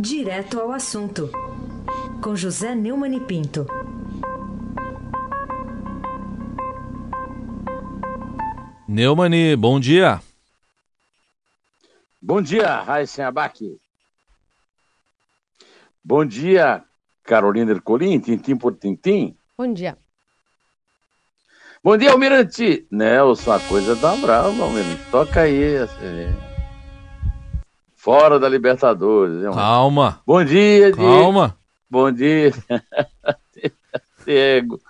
Direto ao assunto, com José Neumann e Pinto. Neumani, bom dia. Bom dia, Raíssen Abac. Bom dia, Carolina Ercolim, tintim por tintim. Bom dia. Bom dia, Almirante. Nelson, a coisa tá brava, Almirante. Toca aí. Assim. Fora da Libertadores. Hein, Calma. Bom dia, Diego. Calma. Bom dia, Diego.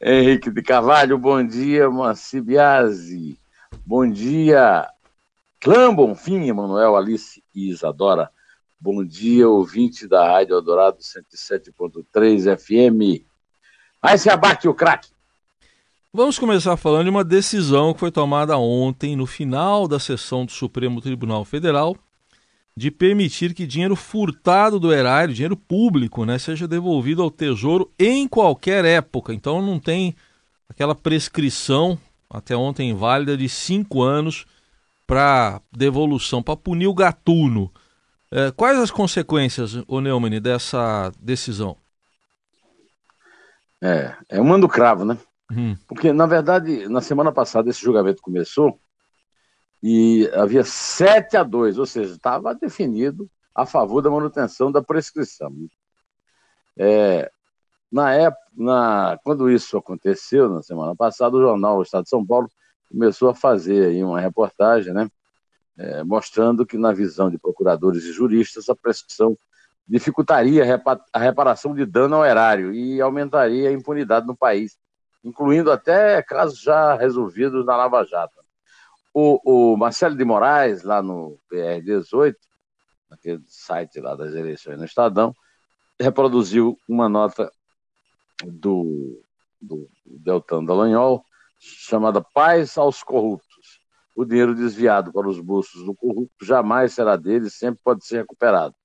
Henrique de Carvalho, bom dia, Moacir Biasi. Bom dia, Clã Bonfim, Emanuel, Alice e Isadora. Bom dia, ouvinte da Rádio Eldorado 107.3 FM. Aí se abate o craque. Vamos começar falando de uma decisão que foi tomada ontem, no final da sessão do Supremo Tribunal Federal, de permitir que dinheiro furtado do erário, dinheiro público, né, seja devolvido ao Tesouro em qualquer época. Então não tem aquela prescrição, até ontem válida, de cinco anos para devolução, para punir o gatuno. É, quais as consequências, o Neumann, dessa decisão? É, é um mando cravo, né? Hum. Porque, na verdade, na semana passada esse julgamento começou e havia 7 a 2, ou seja, estava definido a favor da manutenção da prescrição. É, na época, na, quando isso aconteceu, na semana passada, o jornal o Estado de São Paulo começou a fazer aí uma reportagem, né, é, mostrando que, na visão de procuradores e juristas, a prescrição dificultaria a reparação de dano ao erário e aumentaria a impunidade no país, incluindo até casos já resolvidos na Lava Jato. O, o Marcelo de Moraes, lá no PR18, naquele site lá das eleições no Estadão, reproduziu uma nota do, do Deltan Dallagnol, chamada Paz aos Corruptos. O dinheiro desviado para os bolsos do corrupto jamais será dele, sempre pode ser recuperado.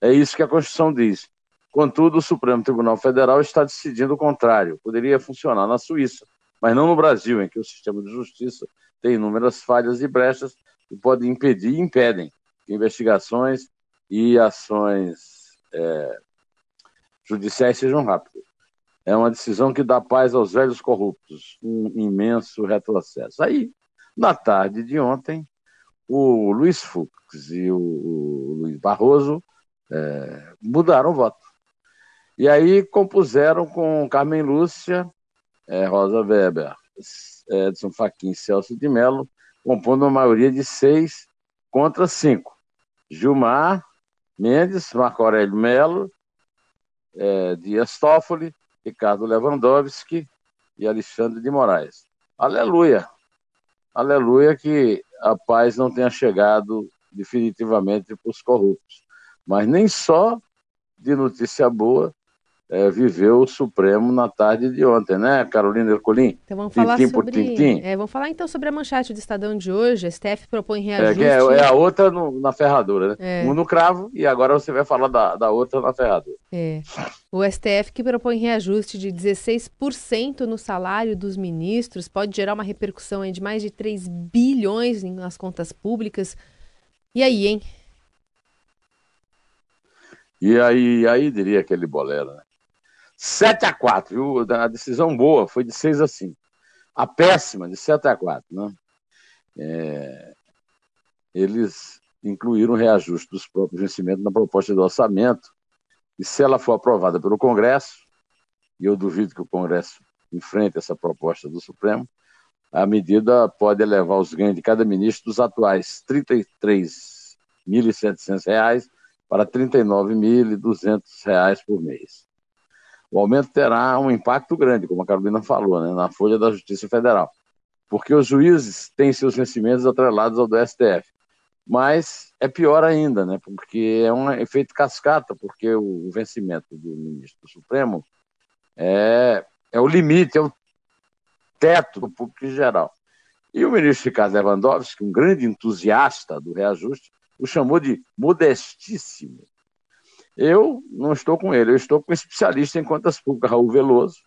É isso que a Constituição diz. Contudo, o Supremo Tribunal Federal está decidindo o contrário. Poderia funcionar na Suíça, mas não no Brasil, em que o sistema de justiça tem inúmeras falhas e brechas que podem impedir e impedem que investigações e ações é, judiciais sejam rápidas. É uma decisão que dá paz aos velhos corruptos, um imenso retrocesso. Aí, na tarde de ontem, o Luiz Fux e o, Luiz Barroso é, mudaram o voto. E aí compuseram com Carmen Lúcia, é, Rosa Weber, Edson Fachin e Celso de Mello, compondo uma maioria de seis contra cinco. Gilmar Mendes, Marco Aurélio Melo, é, Dias Toffoli, Ricardo Lewandowski e Alexandre de Moraes. Aleluia! Aleluia que a paz não tenha chegado definitivamente para os corruptos. Mas nem só de notícia boa é, viveu o Supremo na tarde de ontem, né, Carolina Ercolim? Então vamos falar tintim sobre... por tintim. É, vamos falar então sobre a manchete do Estadão de hoje. A STF propõe é, reajuste... É, é, é a outra no, na ferradura, né? É. Um no cravo e agora você vai falar da, da outra na ferradura. É. O STF que propõe reajuste de 16% no salário dos ministros pode gerar uma repercussão de mais de 3 bilhões nas contas públicas. E aí, hein? E aí, aí diria aquele bolero, né? 7 a 4, viu? A decisão boa foi de 6 a 5. A péssima, de 7 a 4, né? É... Eles incluíram o reajuste dos próprios vencimentos na proposta do orçamento, e se ela for aprovada pelo Congresso, e eu duvido que o Congresso enfrente essa proposta do Supremo, a medida pode elevar os ganhos de cada ministro dos atuais R$ 33.700 para R$ 39.200 por mês o aumento terá um impacto grande, como a Carolina falou, né, na folha da Justiça Federal, porque os juízes têm seus vencimentos atrelados ao do STF. Mas é pior ainda, né, porque é um efeito cascata, porque o vencimento do ministro Supremo é, é o limite, é o teto do público em geral. E o ministro Ricardo Lewandowski, um grande entusiasta do reajuste, o chamou de modestíssimo. Eu não estou com ele, eu estou com um especialista em contas públicas, Raul Veloso,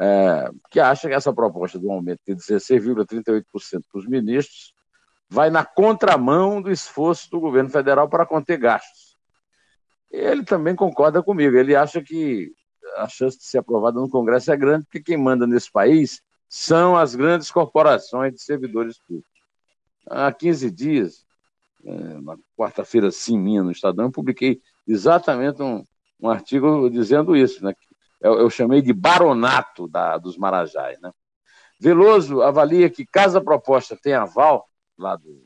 é, que acha que essa proposta do aumento de 16,38% para os ministros vai na contramão do esforço do governo federal para conter gastos. ele também concorda comigo. Ele acha que a chance de ser aprovada no Congresso é grande, porque quem manda nesse país são as grandes corporações de servidores públicos. Há 15 dias, é, na quarta-feira, sim, minha, no Estadão, eu publiquei exatamente um, um artigo dizendo isso, né? Eu, eu chamei de baronato da, dos Marajás, né? Veloso avalia que, caso a proposta tenha aval lá do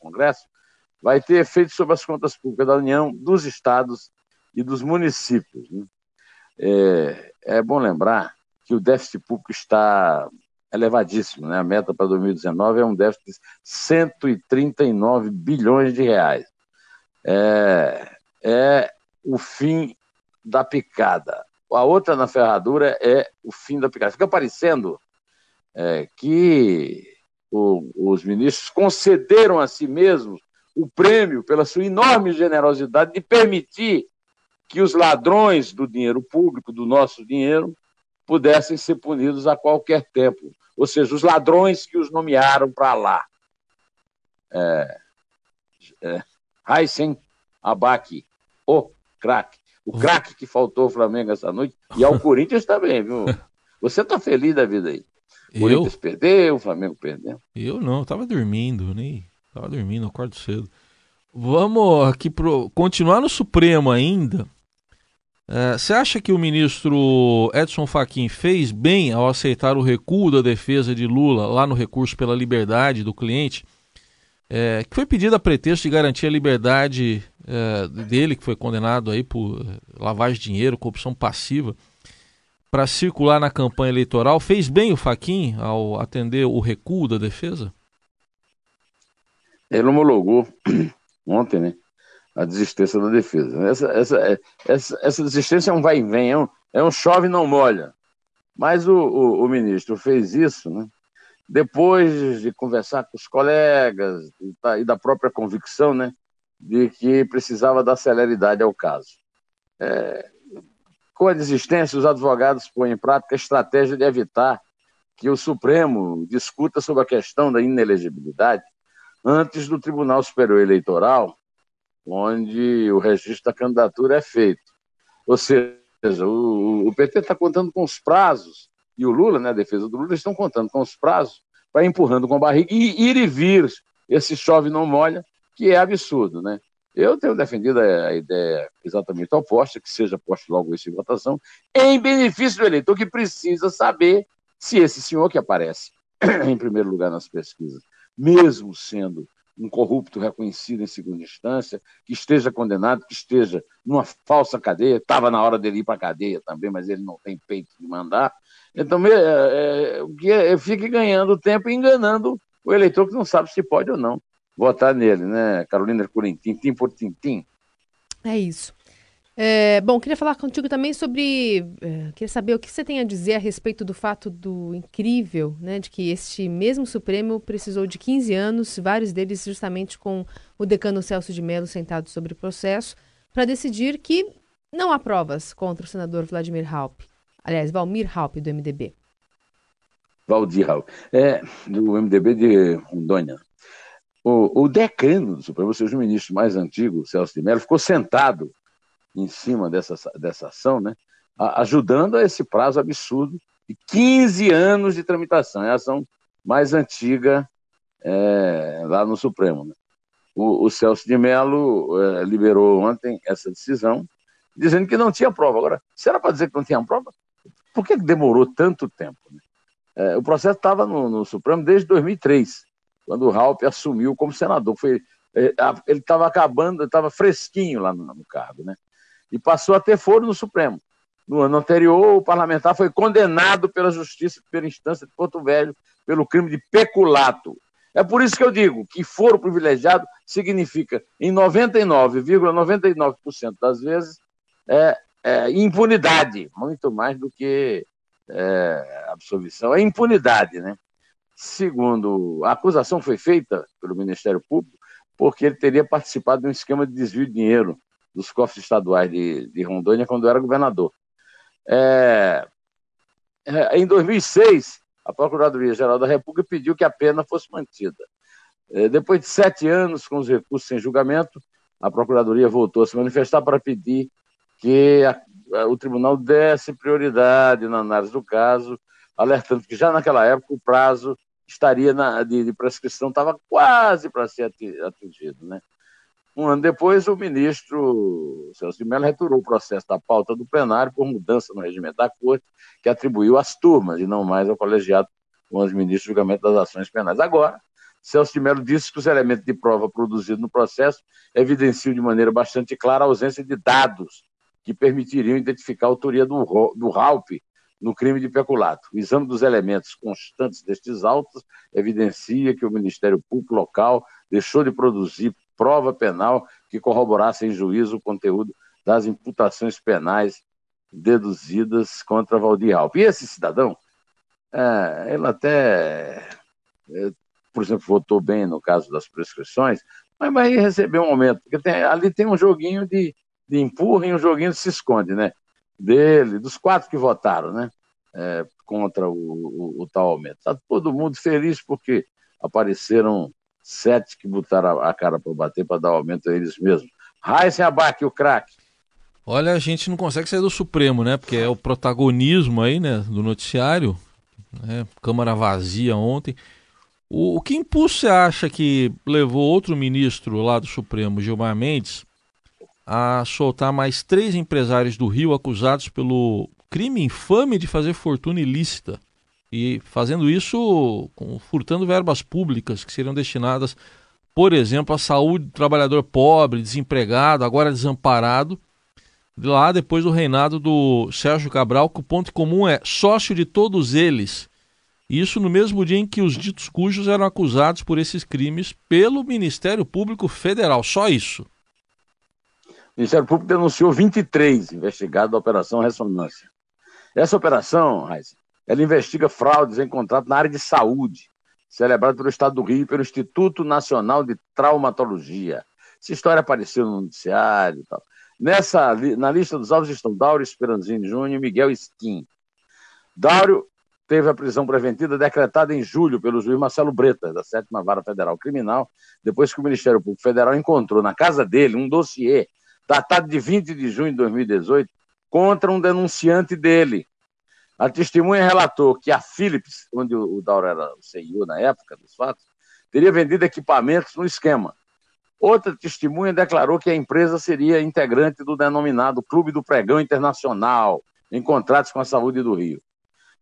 Congresso, vai ter efeito sobre as contas públicas da União, dos estados e dos municípios. Né? É, é, bom lembrar que o déficit público está elevadíssimo. Né? A meta para 2019 é um déficit de 139 bilhões de reais. É, é o fim da picada. A outra na ferradura é o fim da picada. Fica parecendo é, que o, os ministros concederam a si mesmos o prêmio pela sua enorme generosidade de permitir que os ladrões do dinheiro público, do nosso dinheiro, pudessem ser punidos a qualquer tempo. Ou seja, os ladrões que os nomearam para lá. É, é, Heisen Abac, o craque. O craque que faltou ao Flamengo essa noite e ao Corinthians também, viu? Você está feliz da vida aí? O Corinthians perdeu, o Flamengo perdeu. Eu não, eu tava dormindo, nem tava dormindo, acordo cedo. Vamos aqui pro continuar no Supremo ainda. É, você é, acha que o ministro Edson Fachin fez bem ao aceitar o recuo da defesa de Lula lá no recurso pela liberdade do cliente, é, que foi pedido a pretexto de garantir a liberdade é, dele, que foi condenado aí por lavagem de dinheiro, corrupção passiva? para circular na campanha eleitoral. Fez bem o Faquin ao atender o recuo da defesa? Ele homologou ontem, né? A desistência da defesa. Essa, essa, essa, essa desistência é um vai e vem, é um, é um chove não molha. Mas o, o, o, ministro fez isso, né? Depois de conversar com os colegas e da própria convicção, né? De que precisava dar celeridade ao caso. É, com a desistência, os advogados põem em prática a estratégia de evitar que o Supremo discuta sobre a questão da inelegibilidade antes do Tribunal Superior Eleitoral, onde o registro da candidatura é feito. Ou seja, o, o PT está contando com os prazos, e o Lula, né, a defesa do Lula, estão contando com os prazos para empurrando com a barriga e ir e vir esse chove não molha, que é absurdo, né? Eu tenho defendido a ideia exatamente oposta, que seja posto logo isso em votação, em benefício do eleitor que precisa saber se esse senhor que aparece em primeiro lugar nas pesquisas, mesmo sendo um corrupto reconhecido em segunda instância, que esteja condenado, que esteja numa falsa cadeia, estava na hora dele ir para a cadeia também, mas ele não tem peito de mandar. Então, é, é, que é, fique ganhando tempo e enganando o eleitor que não sabe se pode ou não votar nele, né, Carolina Ercolim? Tintim por tintim. É isso. É, bom, queria falar contigo também sobre. É, queria saber o que você tem a dizer a respeito do fato do incrível, né, de que este mesmo Supremo precisou de 15 anos, vários deles justamente com o decano Celso de Mello sentado sobre o processo, para decidir que não há provas contra o senador Vladimir Halp. Aliás, Valmir Halp, do MDB. Valdir Halp. É, do MDB de Rondônia. O, o decano do Supremo, ou seja, o ministro mais antigo, Celso de Mello, ficou sentado em cima dessa, dessa ação, né, ajudando a esse prazo absurdo de 15 anos de tramitação. É a ação mais antiga é, lá no Supremo. Né? O, o, Celso de Mello é, liberou ontem essa decisão, dizendo que não tinha prova. Agora, se era para dizer que não tinha prova, por que demorou tanto tempo? Né? É, o processo estava no, no, Supremo desde 2003 quando o Ralph assumiu como senador. Foi, é, ele estava acabando, estava fresquinho lá no, no, cargo, né? E passou a ter foro no Supremo. No ano anterior, o parlamentar foi condenado pela Justiça, pela instância de Porto Velho, pelo crime de peculato. É por isso que eu digo que foro privilegiado significa, em 99,99% ,99 das vezes, é, é, impunidade, muito mais do que é, absolvição. É impunidade, né? Segundo, a acusação foi feita pelo Ministério Público porque ele teria participado de um esquema de desvio de dinheiro dos cofres estaduais de, de Rondônia quando era governador. É, é, em 2006, a Procuradoria-Geral da República pediu que a pena fosse mantida. É, depois de sete anos com os recursos sem julgamento, a Procuradoria voltou a se manifestar para pedir que a, a, o tribunal desse prioridade na análise do caso, alertando que já naquela época o prazo estaria na, de, de prescrição estava quase para ser atingido. Né? Um ano depois, o ministro Celso de Mello retirou o processo da pauta do plenário por mudança no regimento da Corte, que atribuiu às turmas e não mais ao colegiado com os ministros de julgamento das ações penais. Agora, Celso de Mello disse que os elementos de prova produzidos no processo evidenciam de maneira bastante clara a ausência de dados que permitiriam identificar a autoria do, do no crime de peculato. O exame dos elementos constantes destes autos evidencia que o Ministério Público local deixou de produzir prova penal que corroborasse em juízo o conteúdo das imputações penais deduzidas contra Valdir Ralp. E esse cidadão, é, ele até, é, por exemplo, votou bem no caso das prescrições, mas vai receber um aumento, porque tem, ali tem um joguinho de, de empurra e um joguinho de se esconde, né? dele, dos quatro que votaram, né? É, contra o, o, o, tal aumento. Está todo mundo feliz porque apareceram sete que botaram a, cara para bater para dar aumento a eles mesmos. Raíssen Abac, o craque. Olha, a gente não consegue sair do Supremo, né? Porque é o protagonismo aí, né, do noticiário. Né? Câmara vazia ontem. O, o que impulso você acha que levou outro ministro lá do Supremo, Gilmar Mendes, a soltar mais três empresários do Rio acusados pelo crime infame de fazer fortuna ilícita e fazendo isso com, furtando verbas públicas que seriam destinadas, por exemplo, à saúde do trabalhador pobre, desempregado, agora desamparado, lá depois do reinado do Sérgio Cabral, que o ponto comum é sócio de todos eles. Isso no mesmo dia em que os ditos cujos eram acusados por esses crimes pelo Ministério Público Federal. Só isso. O Ministério Público denunciou 23 investigados da Operação Ressonância. Essa operação, Raiz, ela investiga fraudes em contrato na área de saúde, celebrada pelo Estado do Rio e pelo Instituto Nacional de Traumatologia. Essa história apareceu no noticiário e tal. Nessa, na lista dos alvos estão Dáurio Esperanzini Júnior e Miguel Skin. Dáurio teve a prisão preventiva decretada em julho pelo juiz Marcelo Bretas, da Sétima Vara Federal Criminal, depois que o Ministério Público Federal encontrou na casa dele um dossiê datado de 20 de junho de 2018, contra um denunciante dele. A testemunha relatou que a Philips, onde o Dauro era o CEO na época dos fatos, teria vendido equipamentos no esquema. Outra testemunha declarou que a empresa seria integrante do denominado Clube do Pregão Internacional, em contratos com a Saúde do Rio.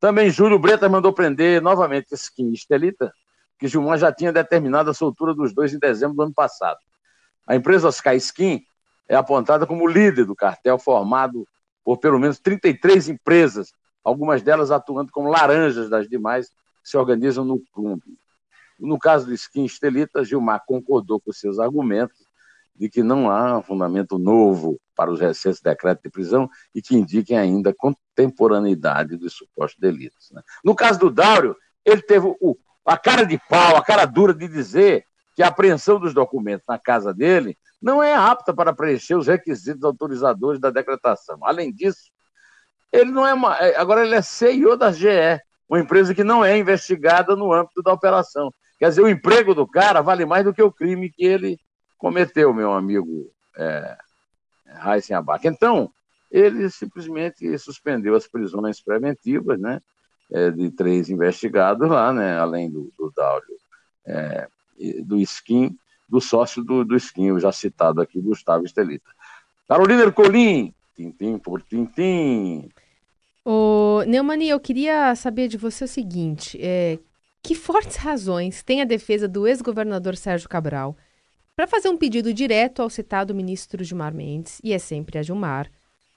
Também Júlio Bretas mandou prender novamente Skin e Estelita, que Gilmar já tinha determinado a soltura dos dois em dezembro do ano passado. A empresa Oscar Skin é apontada como líder do cartel, formado por pelo menos 33 empresas, algumas delas atuando como laranjas das demais se organizam no clube. No caso do Skin Estelita, Gilmar concordou com seus argumentos de que não há um fundamento novo para os recentes decretos de prisão e que indiquem ainda contemporaneidade dos supostos delitos. Né? No caso do Dáurio, ele teve o, a cara de pau, a cara dura de dizer que a apreensão dos documentos na casa dele não é apta para preencher os requisitos autorizadores da decretação. Além disso, ele não é uma, é, agora ele é CEO da GE, uma empresa que não é investigada no âmbito da operação. Quer dizer, o emprego do cara vale mais do que o crime que ele cometeu, meu amigo é, Raíssen Abac. Então, ele simplesmente suspendeu as prisões preventivas, né, é, de três investigados lá, né, além do, do Dáulio, é, do Skin do sócio do, do Skin, já citado aqui, Gustavo Estelita. Carolina Ercolim, tintim por tintim. Ô, Neumani, eu queria saber de você o seguinte: é, que fortes razões tem a defesa do ex-governador Sérgio Cabral para fazer um pedido direto ao citado ministro Gilmar Mendes, e é sempre a Gilmar,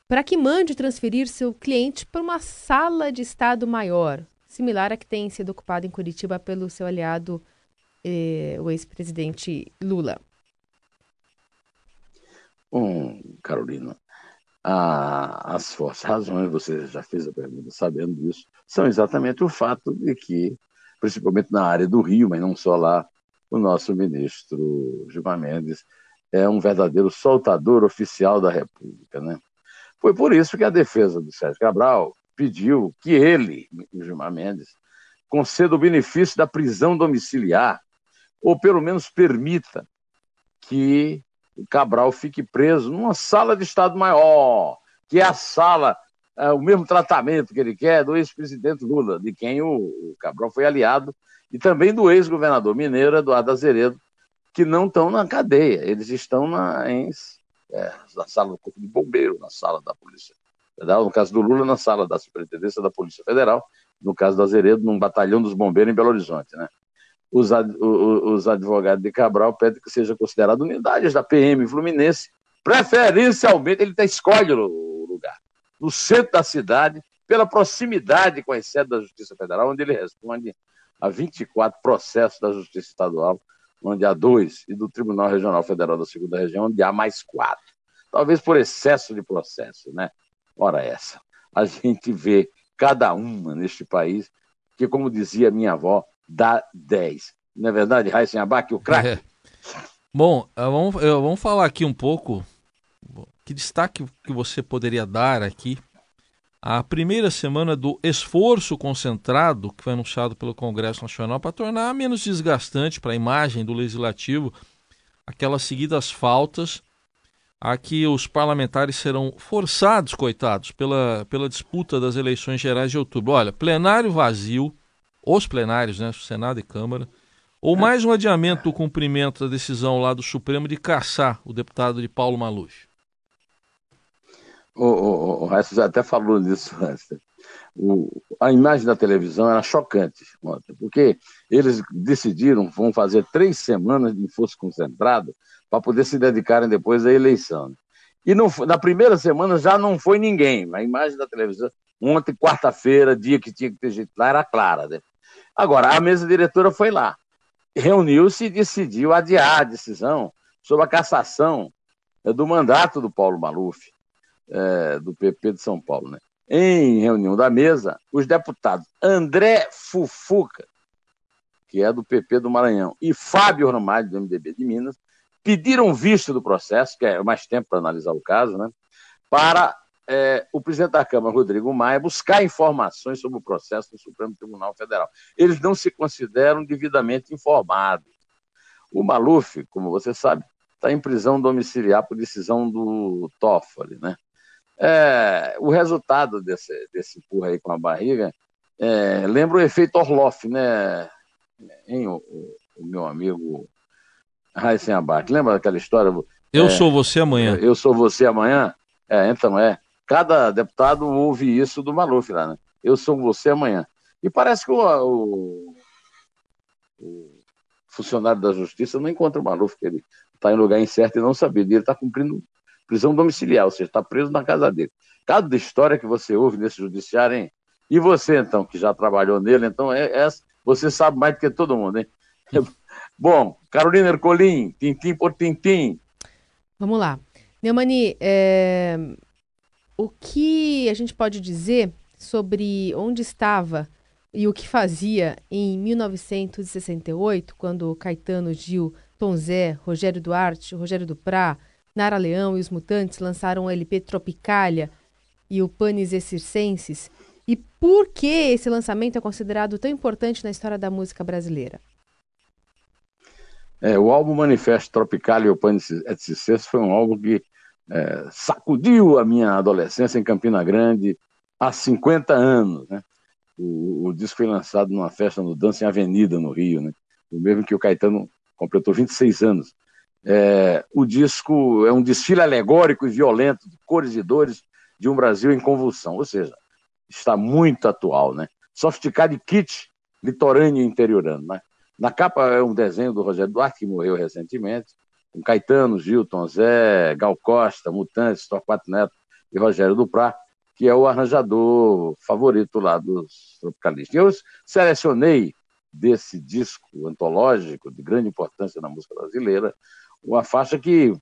para que mande transferir seu cliente para uma sala de Estado maior, similar à que tem sido ocupada em Curitiba pelo seu aliado eh, o ex-presidente Lula? Bom, Carolina, a, as fortes razões, você já fez a pergunta sabendo disso, são exatamente o fato de que, principalmente na área do Rio, mas não só lá, o nosso ministro Gilmar Mendes é um verdadeiro soltador oficial da República. Né? Foi por isso que a defesa do Sérgio Cabral pediu que ele, Gilmar Mendes, conceda o benefício da prisão domiciliar ou pelo menos permita que Cabral fique preso numa sala de Estado maior, que é a sala, é, o mesmo tratamento que ele quer do ex-presidente Lula, de quem o, o, Cabral foi aliado, e também do ex-governador mineiro Eduardo Azeredo, que não estão na cadeia, eles estão na, em, é, na sala do Corpo de Bombeiro, na sala da Polícia Federal, no caso do Lula, na sala da Superintendência da Polícia Federal, no caso do Azeredo, num batalhão dos bombeiros em Belo Horizonte, né? Os, os advogados de Cabral pedem que seja considerado unidades da PM Fluminense, preferencialmente ele até escolhe o lugar, no centro da cidade, pela proximidade com a sede da Justiça Federal, onde ele responde a 24 processos da Justiça Estadual, onde há dois, e do Tribunal Regional Federal da Segunda Região, onde há mais quatro. Talvez por excesso de processo, né? Ora essa. A gente vê cada uma neste país, que, como dizia minha avó, dá 10. Não é verdade, Raíssen Abac, o craque? É. Bom, eh, vamos, eh, vamos falar aqui um pouco, que destaque que você poderia dar aqui a primeira semana do esforço concentrado que foi anunciado pelo Congresso Nacional para tornar menos desgastante para a imagem do legislativo aquelas seguidas faltas a que os parlamentares serão forçados, coitados, pela, pela disputa das eleições gerais de outubro. Olha, plenário vazio, os plenários, né, Senado e Câmara, ou mais um adiamento do cumprimento da decisão lá do Supremo de caçar o deputado de Paulo Maluf. O, o, o Resto já até falou nisso antes. O, a imagem da televisão era chocante porque eles decidiram, vão fazer três semanas de força concentrado para poder se dedicarem depois à eleição. E não, na primeira semana já não foi ninguém. A imagem da televisão, ontem, quarta-feira, dia que tinha que ter gente lá, era clara. Né? Agora, a mesa diretora foi lá, reuniu-se e decidiu adiar a decisão sobre a cassação é, do mandato do Paulo Maluf, é, do PP de São Paulo. Né? Em reunião da mesa, os deputados André Fufuca, que é do PP do Maranhão, e Fábio Ramalho, do MDB de Minas, pediram vista do processo, que é mais tempo para analisar o caso, né, para é, o presidente da Câmara, Rodrigo Maia, buscar informações sobre o processo no Supremo Tribunal Federal. Eles não se consideram devidamente informados. O Maluf, como você sabe, está em prisão domiciliar por decisão do Toffoli, né? É, o resultado desse, desse empurra aí com a barriga é, lembra o efeito Orloff, né? Hein, o, o meu amigo Raíssen Abac. Lembra daquela história? Eu é, sou você amanhã. Eu sou você amanhã? É, então é. Cada deputado ouve isso do Maluf lá, né? Eu sou você amanhã. E parece que o, o, o funcionário da justiça não encontra o Maluf, que ele está em lugar incerto e não sabia. Ele está cumprindo prisão domiciliar, ou seja, está preso na casa dele. Cada história que você ouve nesse judiciário, hein? E você, então, que já trabalhou nele, então, é, é você sabe mais do que todo mundo, hein? Bom, Carolina Ercolim, tintim por tintim. Vamos lá. Neumani, é... o que a gente pode dizer sobre onde estava e o que fazia em 1968, quando Caetano, Gil, Tom Zé, Rogério Duarte, Rogério Duprá, Nara Leão e os Mutantes lançaram o LP Tropicália e o Panis e Circenses? E por que esse lançamento é considerado tão importante na história da música brasileira? É, o álbum Manifesto Tropical e o Panis et Circenses foi um álbum que é, sacudiu a minha adolescência em Campina Grande há 50 anos. Né? O, o, disco foi lançado numa festa no Dança em Avenida, no Rio, né? o mesmo que o Caetano completou 26 anos. É, o disco é um desfile alegórico e violento de cores e dores de um Brasil em convulsão, ou seja, está muito atual, né? Sofisticado e kit litorâneo e interiorano, né? Na capa é um desenho do Rogério Duarte, que morreu recentemente, com Caetano, Gilton, Zé, Gal Costa, Mutantes, Torquato Neto e Rogério Duprá, que é o arranjador favorito lá dos tropicalistas. Eu selecionei desse disco antológico de grande importância na música brasileira uma faixa que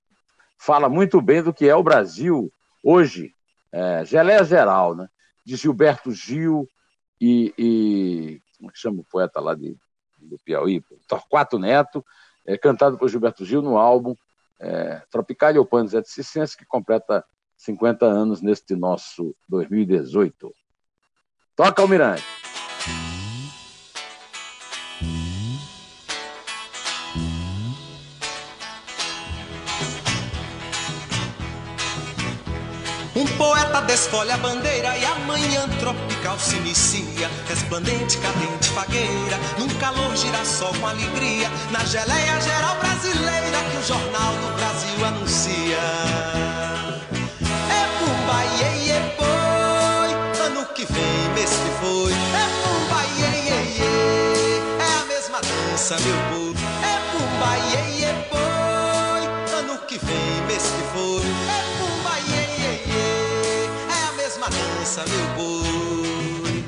fala muito bem do que é o Brasil hoje, é, Geleia Geral, né? de Gilberto Gil e, e como é que chama o poeta lá de, do Piauí? Torquato Neto, é, cantado por Gilberto Gil no álbum é, Tropical Opanos et Cicense, que completa 50 anos neste nosso 2018. Toca, Almirante! Um poeta desfolha a bandeira e amanhã tropical se inicia. Resplandente, cadente, fagueira, num calor girassol com alegria. Na geleia geral brasileira que o Jornal do Brasil anuncia. É pumba, iê, iê, boi, ano que vem, mês que foi. É pumba, iê, iê, iê, é a mesma dança, meu povo. É pumba, iê, iê, boi, ano que vem, mês que foi. É pumba, meu boi.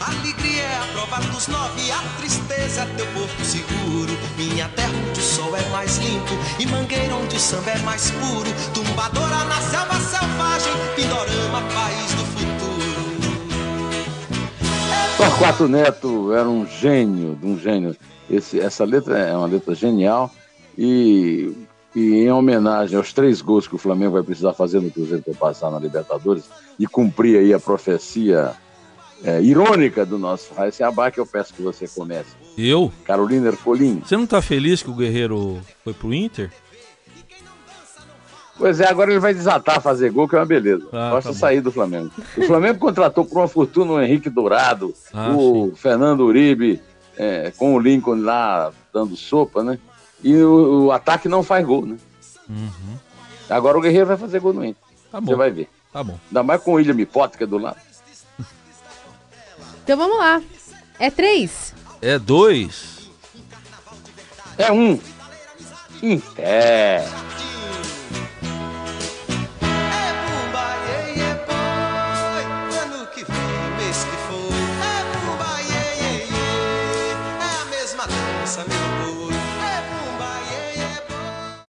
Alegria é a prova dos nove, a tristeza é teu porto seguro. Minha terra onde o sol é mais limpo e mangueira onde o samba é mais puro. Tumbadora na selva selvagem, Pindorama, país do futuro. Torquato Neto era um gênio, um gênio. Esse, essa letra é uma letra genial e, e em homenagem aos três gols que o Flamengo vai precisar fazer no Cruzeiro para passar na Libertadores e cumprir aí a profecia é, irônica do nosso Raíssa Abac, eu peço que você comece. Eu? Carolina Ercolim. Você não tá feliz que o Guerreiro foi pro Inter? Pois é, agora ele vai desatar fazer gol, que é uma beleza. Ah, Basta tá sair do Flamengo. O Flamengo contratou por uma fortuna o Henrique Dourado, Ah, o Fernando Uribe, é, com o Lincoln lá dando sopa, né? E o, o ataque não faz gol, né? Uhum. Agora o Guerreiro vai fazer gol no Inter. Tá Você vai ver. Tá bom. Ainda mais com o William Hipótica do lado. Então vamos lá. É três. É dois. É um. Inter.